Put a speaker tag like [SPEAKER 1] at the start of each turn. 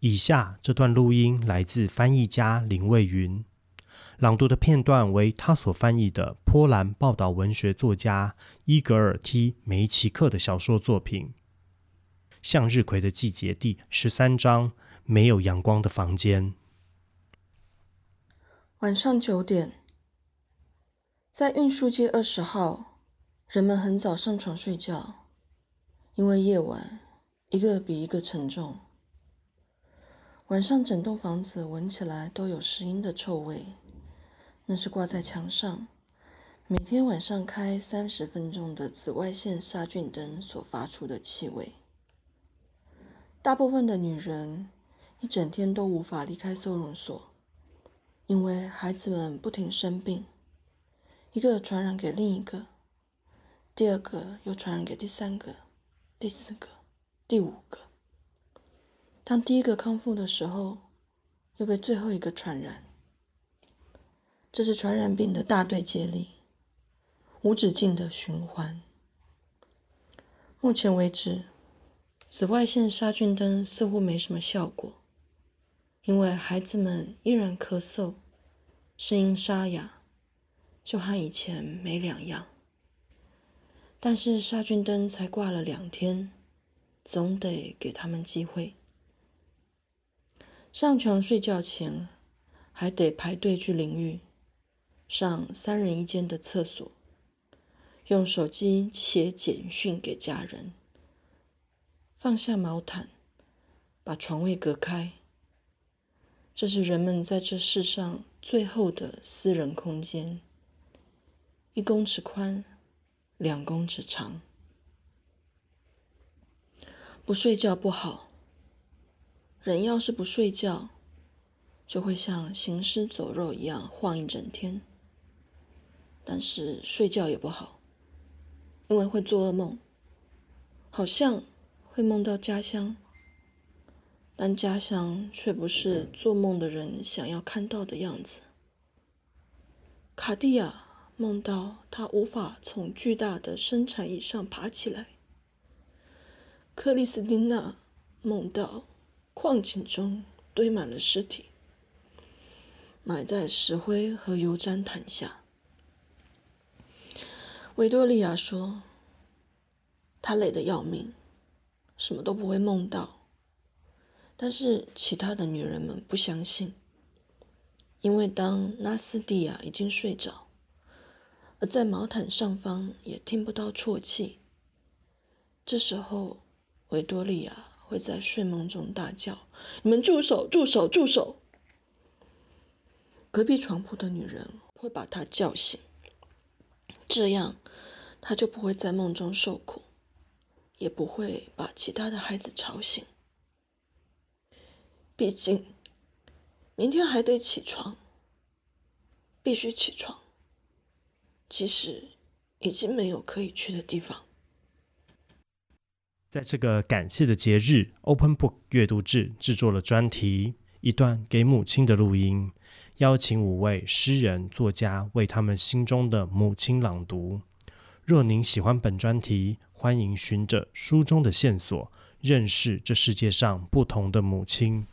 [SPEAKER 1] 以下这段录音来自翻译家林蔚云，朗读的片段为他所翻译的波兰报道文学作家伊格尔 ·T· 梅奇克的小说作品《向日葵的季节》第十三章：没有阳光的房间。
[SPEAKER 2] 晚上九点，在运输街二十号，人们很早上床睡觉，因为夜晚一个比一个沉重。晚上，整栋房子闻起来都有石英的臭味，那是挂在墙上，每天晚上开三十分钟的紫外线杀菌灯所发出的气味。大部分的女人一整天都无法离开收容所，因为孩子们不停生病，一个传染给另一个，第二个又传染给第三个、第四个、第五个。当第一个康复的时候，又被最后一个传染。这是传染病的大队接力，无止境的循环。目前为止，紫外线杀菌灯似乎没什么效果，因为孩子们依然咳嗽，声音沙哑，就和以前没两样。但是杀菌灯才挂了两天，总得给他们机会。上床睡觉前，还得排队去淋浴，上三人一间的厕所，用手机写简讯给家人，放下毛毯，把床位隔开。这是人们在这世上最后的私人空间，一公尺宽，两公尺长。不睡觉不好。人要是不睡觉，就会像行尸走肉一样晃一整天。但是睡觉也不好，因为会做噩梦，好像会梦到家乡，但家乡却不是做梦的人想要看到的样子。卡蒂亚梦到她无法从巨大的生产椅上爬起来。克里斯蒂娜梦到。矿井中堆满了尸体，埋在石灰和油毡毯下。维多利亚说：“她累得要命，什么都不会梦到。”但是其他的女人们不相信，因为当纳斯蒂亚已经睡着，而在毛毯上方也听不到啜泣，这时候维多利亚。会在睡梦中大叫：“你们住手！住手！住手！”隔壁床铺的女人会把他叫醒，这样他就不会在梦中受苦，也不会把其他的孩子吵醒。毕竟明天还得起床，必须起床，即使已经没有可以去的地方。
[SPEAKER 1] 在这个感谢的节日，Open Book 阅读志制作了专题《一段给母亲的录音》，邀请五位诗人、作家为他们心中的母亲朗读。若您喜欢本专题，欢迎循着书中的线索，认识这世界上不同的母亲。